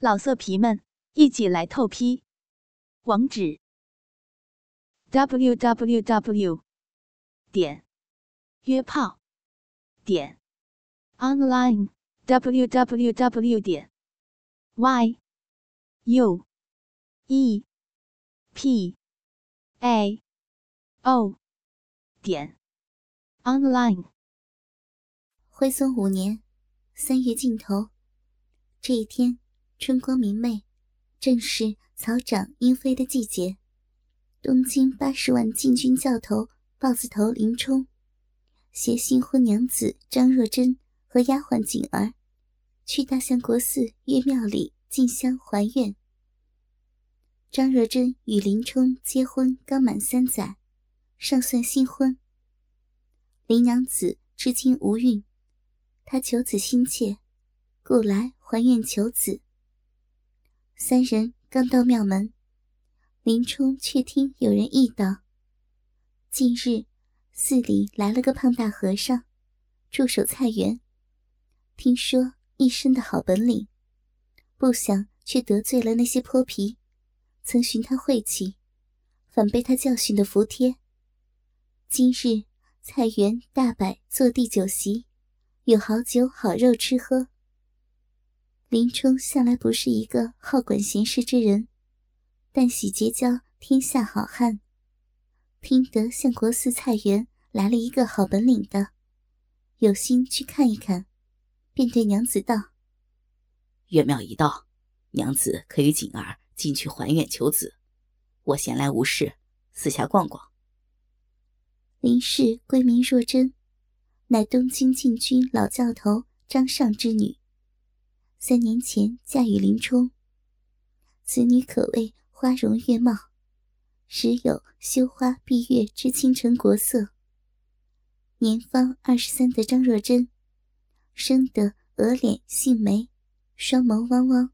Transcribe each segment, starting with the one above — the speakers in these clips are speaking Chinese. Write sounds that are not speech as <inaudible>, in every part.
老色皮们，一起来透批！网址：w w w 点约炮点 online w w w 点 y u e p a o 点 online。徽宗五年三月尽头，这一天。春光明媚，正是草长莺飞的季节。东京八十万禁军教头豹子头林冲，携新婚娘子张若珍和丫鬟锦儿，去大相国寺岳庙里进香还愿。张若珍与林冲结婚刚满三载，尚算新婚。林娘子至今无孕，她求子心切，故来还愿求子。三人刚到庙门，林冲却听有人议道：“近日寺里来了个胖大和尚，驻守菜园。听说一身的好本领，不想却得罪了那些泼皮，曾寻他晦气，反被他教训的服帖。今日菜园大摆坐地酒席，有好酒好肉吃喝。”林冲向来不是一个好管闲事之人，但喜结交天下好汉。听得相国寺菜园来了一个好本领的，有心去看一看，便对娘子道：“月庙一到，娘子可与锦儿进去还愿求子。我闲来无事，四下逛逛。”林氏闺名若真，乃东京禁军老教头张尚之女。三年前嫁与林冲，此女可谓花容月貌，时有羞花闭月之倾城国色。年方二十三的张若珍，生得额脸杏眉，双眸汪汪，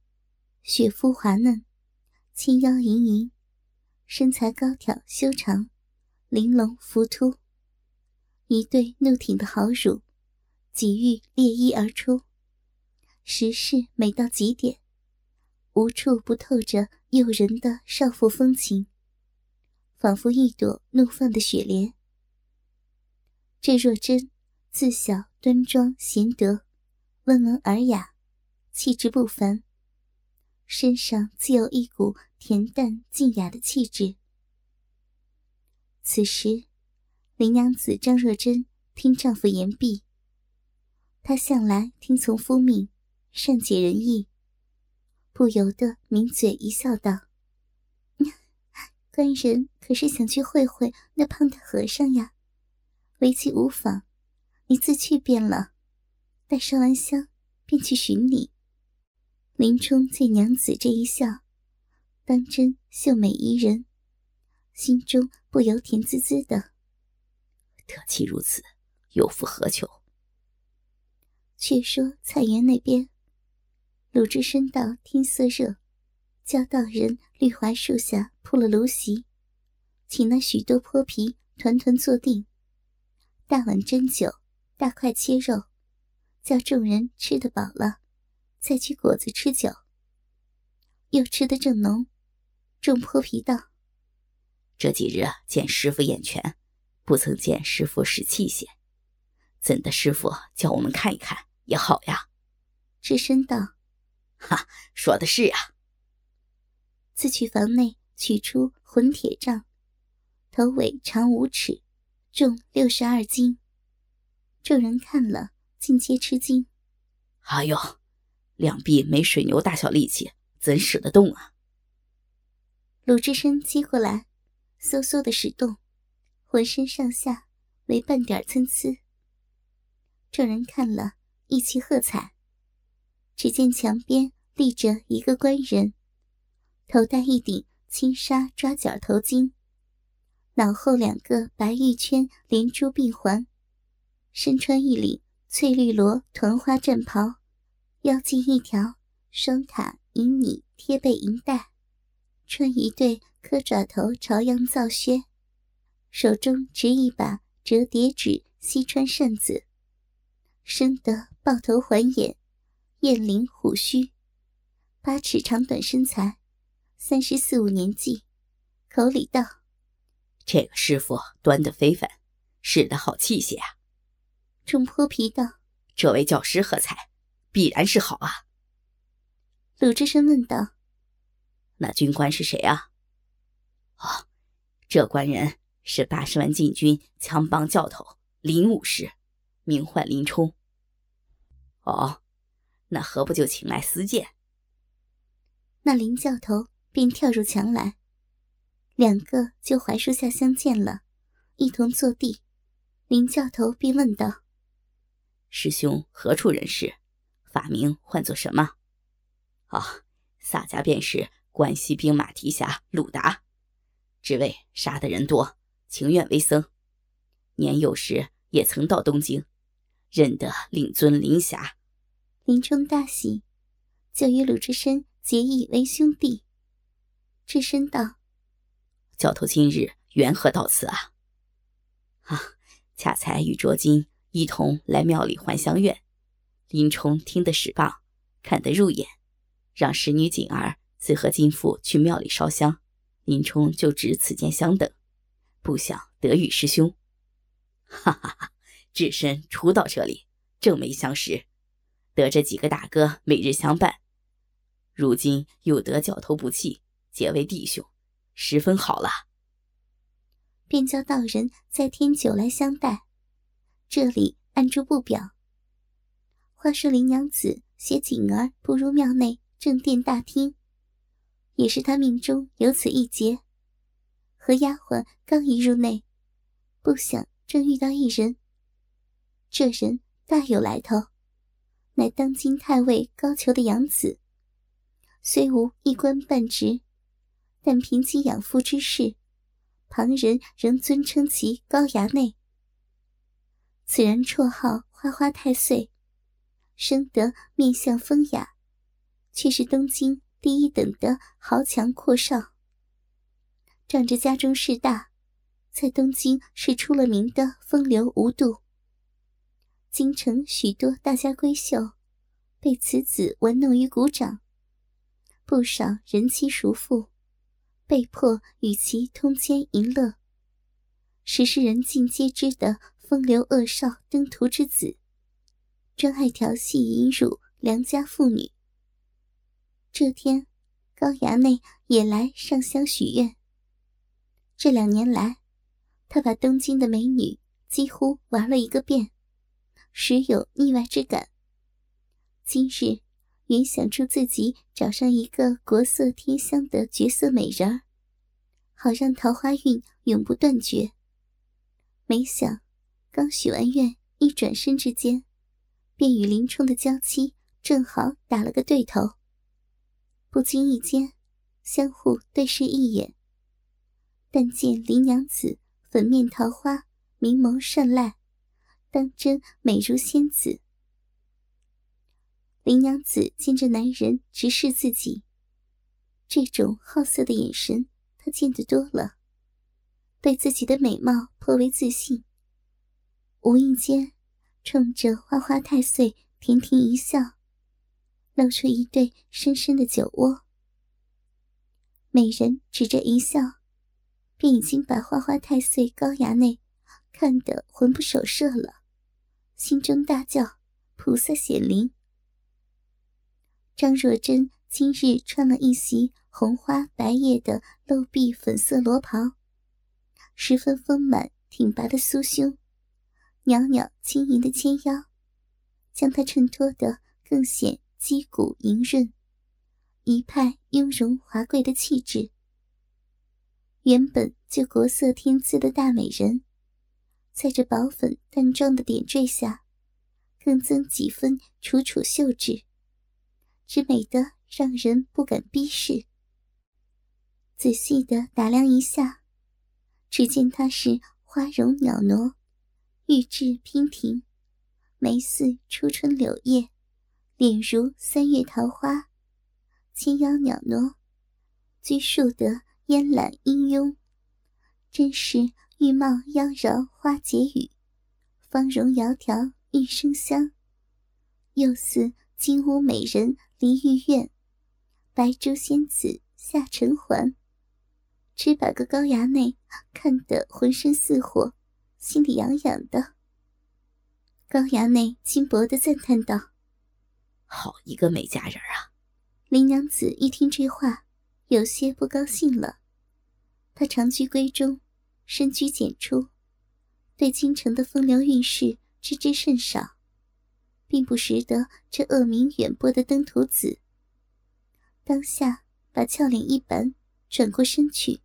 雪肤滑嫩，轻腰盈盈，身材高挑修长，玲珑浮凸，一对怒挺的好乳，几欲裂衣而出。实是美到极点，无处不透着诱人的少妇风情，仿佛一朵怒放的雪莲。这若真自小端庄贤德，温文尔雅，气质不凡，身上自有一股恬淡静雅的气质。此时，林娘子张若珍听丈夫言毕，她向来听从夫命。善解人意，不由得抿嘴一笑，道：“ <laughs> 官人可是想去会会那胖大和尚呀？为其无妨，你自去便了。待烧完香，便去寻你。”林冲见娘子这一笑，当真秀美宜人，心中不由甜滋滋的。得其如此，有复何求？却说菜园那边。鲁智深道：“天色热，教道人绿槐树下铺了芦席，请那许多泼皮团团坐定，大碗斟酒，大块切肉，叫众人吃得饱了，再去果子吃酒。又吃得正浓，众泼皮道：‘这几日见师傅眼全，不曾见师傅使器械，怎的师傅叫我们看一看也好呀？’智深道。”哈，<laughs> 说的是呀。自取房内取出混铁杖，头尾长五尺，重六十二斤。众人看了，尽皆吃惊。哎呦，两臂没水牛大小力气，怎使得动啊？鲁智深接过来，嗖嗖的使动，浑身上下没半点参差。众人看了一齐喝彩。只见墙边立着一个官人，头戴一顶青纱抓角头巾，脑后两个白玉圈连珠并环，身穿一领翠绿罗团花战袍，腰系一条双塔银拟贴背银带，穿一对磕爪头朝阳皂靴，手中执一把折叠纸西川扇子，生得豹头环眼。燕翎虎须，八尺长短身材，三十四五年纪，口里道：“这个师傅端的非凡，使得好器械啊。”众泼皮道：“这位教师喝彩？必然是好啊。”鲁智深问道：“那军官是谁啊？”“哦，这官人是八十万禁军枪帮教头林武士，名唤林冲。”“哦，那何不就请来私见？”那林教头便跳入墙来，两个就槐树下相见了，一同坐地。林教头便问道：“师兄何处人士？法名唤作什么？”啊，洒家便是关西兵马提辖鲁达，只为杀的人多，情愿为僧。年幼时也曾到东京，认得令尊林侠。林冲大喜，就与鲁智深结义为兄弟。智深道：“教头今日缘何到此啊？”啊，恰才与卓金一同来庙里还香愿，林冲听得使棒，看得入眼。让使女锦儿自和金父去庙里烧香，林冲就值此间相等，不想得遇师兄。哈哈哈！智深初到这里，正没相识，得这几个大哥每日相伴，如今又得教头不弃，结为弟兄，十分好了。便叫道人再添酒来相待，这里按住不表。话说林娘子携锦儿步入庙内。正殿大厅，也是他命中有此一劫。和丫鬟刚一入内，不想正遇到一人。这人大有来头，乃当今太尉高俅的养子。虽无一官半职，但凭其养父之事，旁人仍尊称其高衙内。此人绰号花花太岁，生得面相风雅。却是东京第一等的豪强阔少，仗着家中势大，在东京是出了名的风流无度。京城许多大家闺秀，被此子玩弄于股掌，不少人妻熟妇，被迫与其通奸淫乐，实是人尽皆知的风流恶少登徒之子，专爱调戏淫辱良家妇女。这天，高衙内也来上香许愿。这两年来，他把东京的美女几乎玩了一个遍，时有腻歪之感。今日原想祝自己找上一个国色天香的绝色美人儿，好让桃花运永不断绝。没想，刚许完愿，一转身之间，便与林冲的娇妻正好打了个对头。不经意间，相互对视一眼。但见林娘子粉面桃花，明眸善睐，当真美如仙子。林娘子见这男人直视自己，这种好色的眼神，她见得多了，对自己的美貌颇为自信。无意间，冲着花花太岁甜甜一笑。露出一对深深的酒窝，美人指着一笑，便已经把花花太岁高衙内看得魂不守舍了，心中大叫：“菩萨显灵！”张若珍今日穿了一袭红花白叶的露臂粉色罗袍，十分丰满挺拔的酥胸，袅袅轻盈的纤腰，将她衬托得更显。肌骨莹润，一派雍容华贵的气质。原本就国色天姿的大美人，在这薄粉淡妆的点缀下，更增几分楚楚秀致，之美得让人不敢逼视。仔细的打量一下，只见她是花容袅娜，玉质娉婷，眉似初春柳叶。脸如三月桃花，轻腰袅娜，拘束得烟懒慵慵，真是玉貌妖娆花解语，芳容窈窕玉生香，又似金屋美人梨玉院，白珠仙子下沉环，只把个高衙内看得浑身似火，心里痒痒的。高衙内轻薄的赞叹道：“好一个美佳人啊！”林娘子一听这话，有些不高兴了。她长居闺中，深居简出，对京城的风流韵事知之甚少，并不识得这恶名远播的登徒子。当下把俏脸一板，转过身去。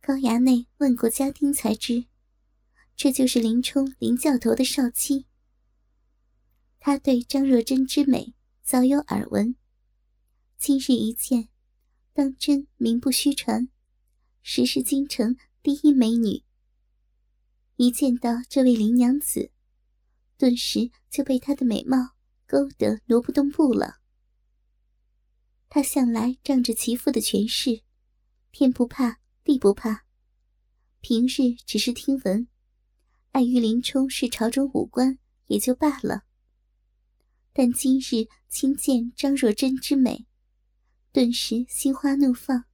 高衙内问过家丁，才知这就是林冲林教头的少妻。他对张若珍之美早有耳闻，今日一见，当真名不虚传，实是京城第一美女。一见到这位林娘子，顿时就被她的美貌勾得挪不动步了。他向来仗着其父的权势，天不怕地不怕。平日只是听闻，碍于林冲是朝中武官，也就罢了。但今日亲见张若珍之美，顿时心花怒放，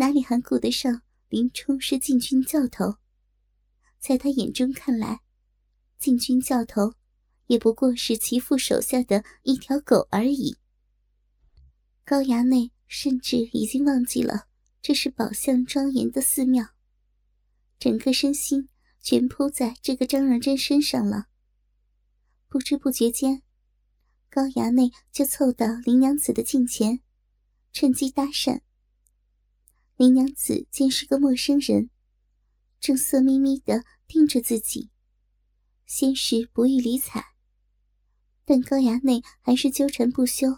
哪里还顾得上林冲是禁军教头？在他眼中看来，禁军教头也不过是其父手下的一条狗而已。高衙内甚至已经忘记了这是宝相庄严的寺庙，整个身心全扑在这个张荣珍身上了。不知不觉间，高衙内就凑到林娘子的近前，趁机搭讪。林娘子见是个陌生人，正色眯眯的盯着自己，先是不予理睬，但高衙内还是纠缠不休。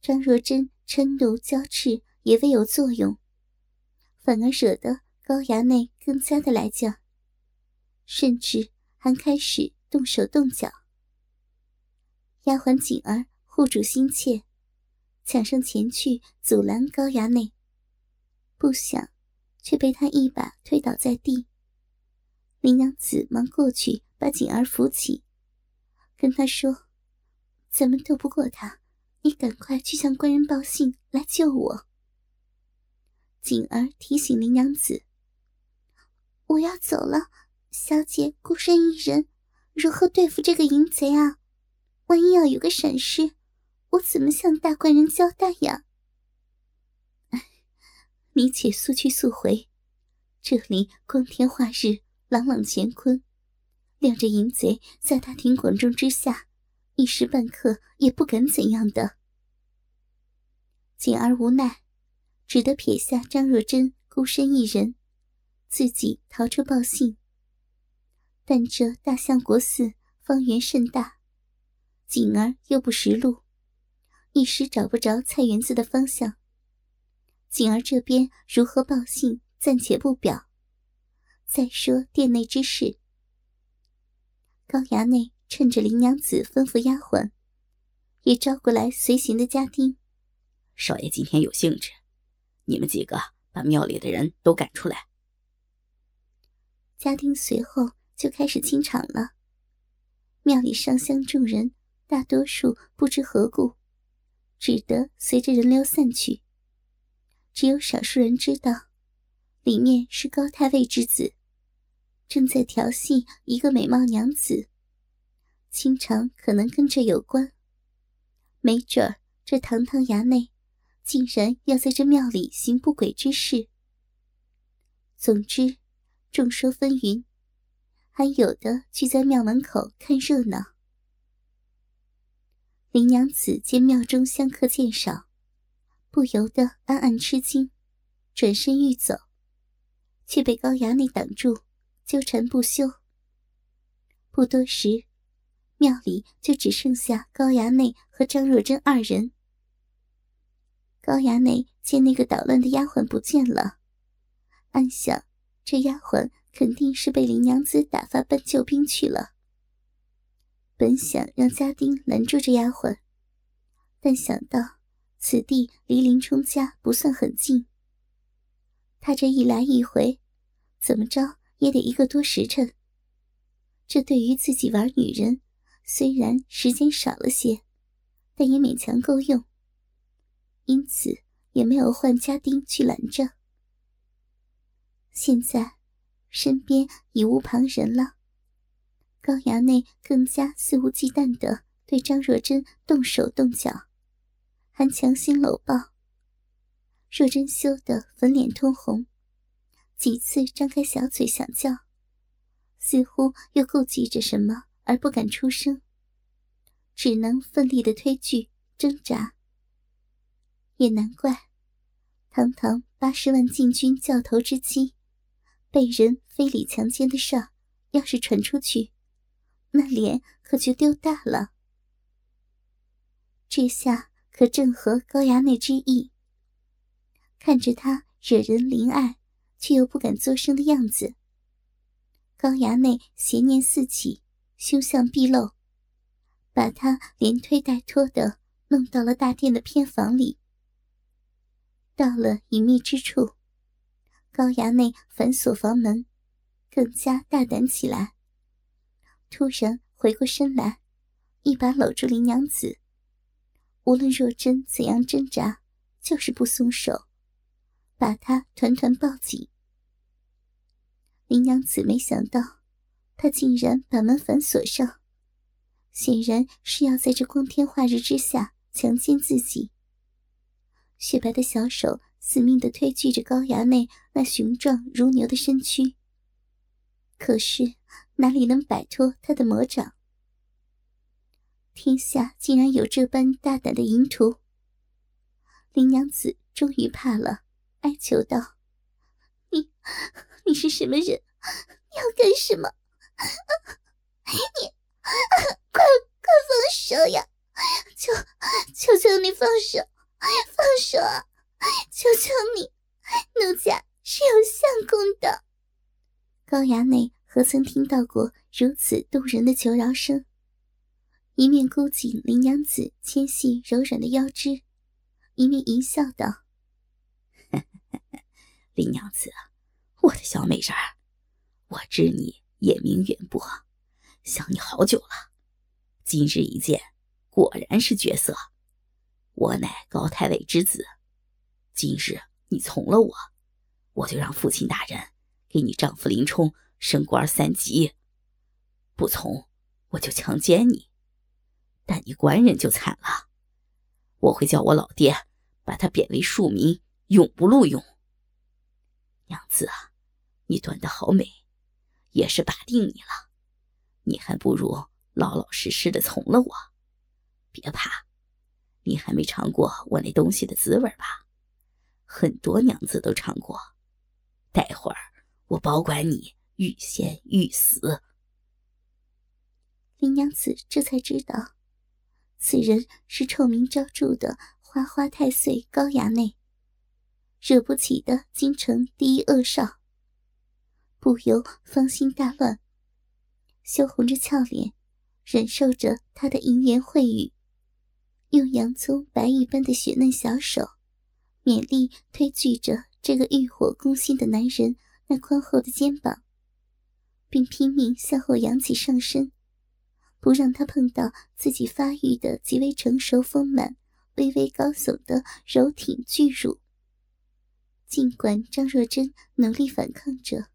张若珍嗔怒交斥也未有作用，反而惹得高衙内更加的来劲，甚至还开始动手动脚。丫鬟锦儿护主心切，抢上前去阻拦高衙内，不想却被他一把推倒在地。林娘子忙过去把锦儿扶起，跟他说：“咱们斗不过他。”你赶快去向官人报信，来救我。锦儿提醒林娘子：“我要走了，小姐孤身一人，如何对付这个淫贼啊？万一要有个闪失，我怎么向大官人交代呀？”你且速去速回，这里光天化日，朗朗乾坤，谅这淫贼在大庭广众之下。一时半刻也不敢怎样的。锦儿无奈，只得撇下张若珍孤身一人，自己逃出报信。但这大相国寺方圆甚大，锦儿又不识路，一时找不着菜园子的方向。锦儿这边如何报信，暂且不表。再说殿内之事，高衙内。趁着林娘子吩咐丫鬟，也招过来随行的家丁。少爷今天有兴致，你们几个把庙里的人都赶出来。家丁随后就开始清场了。庙里上香众人大多数不知何故，只得随着人流散去。只有少数人知道，里面是高太尉之子，正在调戏一个美貌娘子。清场可能跟这有关，没准儿这堂堂衙内竟然要在这庙里行不轨之事。总之，众说纷纭，还有的聚在庙门口看热闹。林娘子见庙中香客渐少，不由得暗暗吃惊，转身欲走，却被高衙内挡住，纠缠不休。不多时。庙里就只剩下高衙内和张若珍二人。高衙内见那个捣乱的丫鬟不见了，暗想：这丫鬟肯定是被林娘子打发搬救兵去了。本想让家丁拦住这丫鬟，但想到此地离林冲家不算很近，他这一来一回，怎么着也得一个多时辰。这对于自己玩女人。虽然时间少了些，但也勉强够用。因此也没有换家丁去拦着。现在身边已无旁人了，高衙内更加肆无忌惮的对张若珍动手动脚，还强行搂抱。若真羞得粉脸通红，几次张开小嘴想叫，似乎又顾忌着什么而不敢出声，只能奋力的推拒挣扎。也难怪，堂堂八十万禁军教头之妻。被人非礼强奸的事儿，要是传出去，那脸可就丢大了。这下可正合高衙内之意。看着他惹人怜爱，却又不敢作声的样子，高衙内邪念四起，凶相毕露，把他连推带拖的弄到了大殿的偏房里。到了隐秘之处。高衙内反锁房门，更加大胆起来。突然回过身来，一把搂住林娘子。无论若真怎样挣扎，就是不松手，把他团团抱紧。林娘子没想到，他竟然把门反锁上，显然是要在这光天化日之下强奸自己。雪白的小手。死命的推拒着高衙内那雄壮如牛的身躯，可是哪里能摆脱他的魔掌？天下竟然有这般大胆的淫徒！林娘子终于怕了，哀求道：“你，你是什么人？要干什么？你，快快放手呀！求求求你放手，放手啊！”求求你，奴家是有相公的。高衙内何曾听到过如此动人的求饶声？一面箍紧林娘子纤细柔软的腰肢，一面淫笑道：“林娘子，我的小美人儿，我知你眼明远播，想你好久了。今日一见，果然是绝色。我乃高太尉之子。”今日你从了我，我就让父亲大人给你丈夫林冲升官三级；不从，我就强奸你。但你官人就惨了，我会叫我老爹把他贬为庶民，永不录用。娘子啊，你端的好美，也是把定你了。你还不如老老实实的从了我。别怕，你还没尝过我那东西的滋味吧？很多娘子都尝过，待会儿我保管你欲仙欲死。林娘子这才知道，此人是臭名昭著的花花太岁高衙内，惹不起的京城第一恶少，不由芳心大乱，羞红着俏脸，忍受着他的淫言秽语，用洋葱白玉般的雪嫩小手。勉力推拒着这个欲火攻心的男人那宽厚的肩膀，并拼命向后扬起上身，不让他碰到自己发育的极为成熟丰满、微微高耸的柔挺巨乳。尽管张若珍努力反抗着，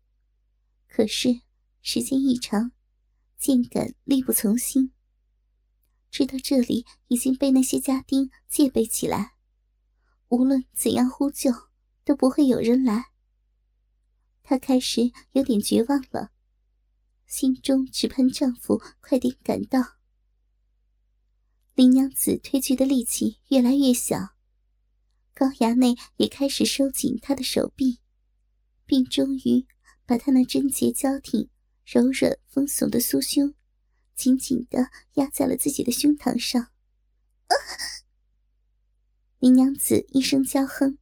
可是时间一长，渐感力不从心。知道这里已经被那些家丁戒备起来。无论怎样呼救，都不会有人来。她开始有点绝望了，心中只盼丈夫快点赶到。林娘子推拒的力气越来越小，高衙内也开始收紧她的手臂，并终于把她那贞洁娇挺、柔软丰耸的酥胸紧紧地压在了自己的胸膛上。林娘子一声娇哼，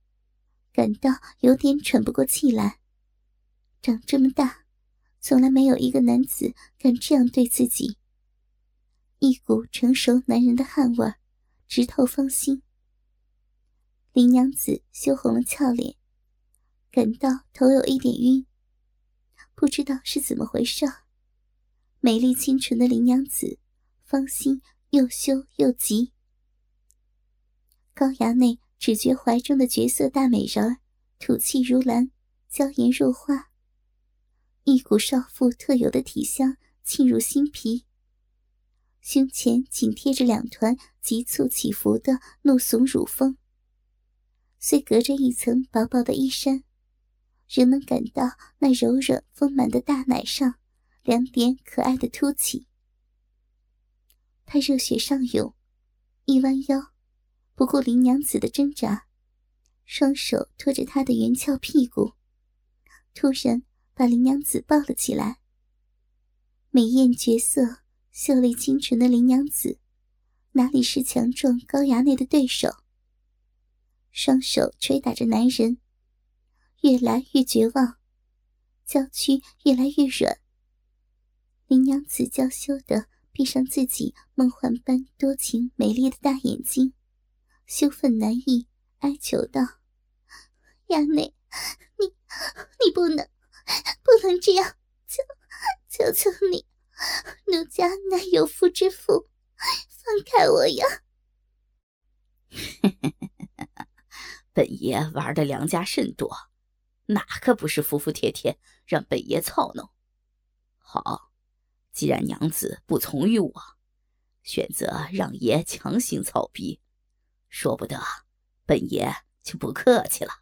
感到有点喘不过气来。长这么大，从来没有一个男子敢这样对自己。一股成熟男人的汗味直透芳心。林娘子羞红了俏脸，感到头有一点晕，不知道是怎么回事。美丽清纯的林娘子，芳心又羞又急。高衙内只觉怀中的绝色大美人儿吐气如兰，娇颜若花，一股少妇特有的体香沁入心脾。胸前紧贴着两团急促起伏的怒耸乳峰，虽隔着一层薄薄的衣衫，仍能感到那柔软丰满的大奶上两点可爱的凸起。他热血上涌，一弯腰，不顾林娘子的挣扎，双手托着她的圆翘屁股，突然把林娘子抱了起来。美艳绝色。秀丽清纯的林娘子，哪里是强壮高衙内的对手？双手捶打着男人，越来越绝望，娇躯越来越软。林娘子娇羞的闭上自己梦幻般多情美丽的大眼睛，羞愤难抑，哀求道：“衙内，你你不能不能这样，求求求你！”奴家乃有夫之妇，放开我呀！<laughs> 本爷玩的良家甚多，哪个不是服服帖帖让本爷操弄？好，既然娘子不从于我，选择让爷强行操逼，说不得，本爷就不客气了。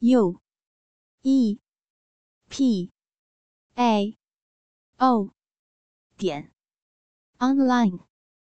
u e p a。哦，点，online。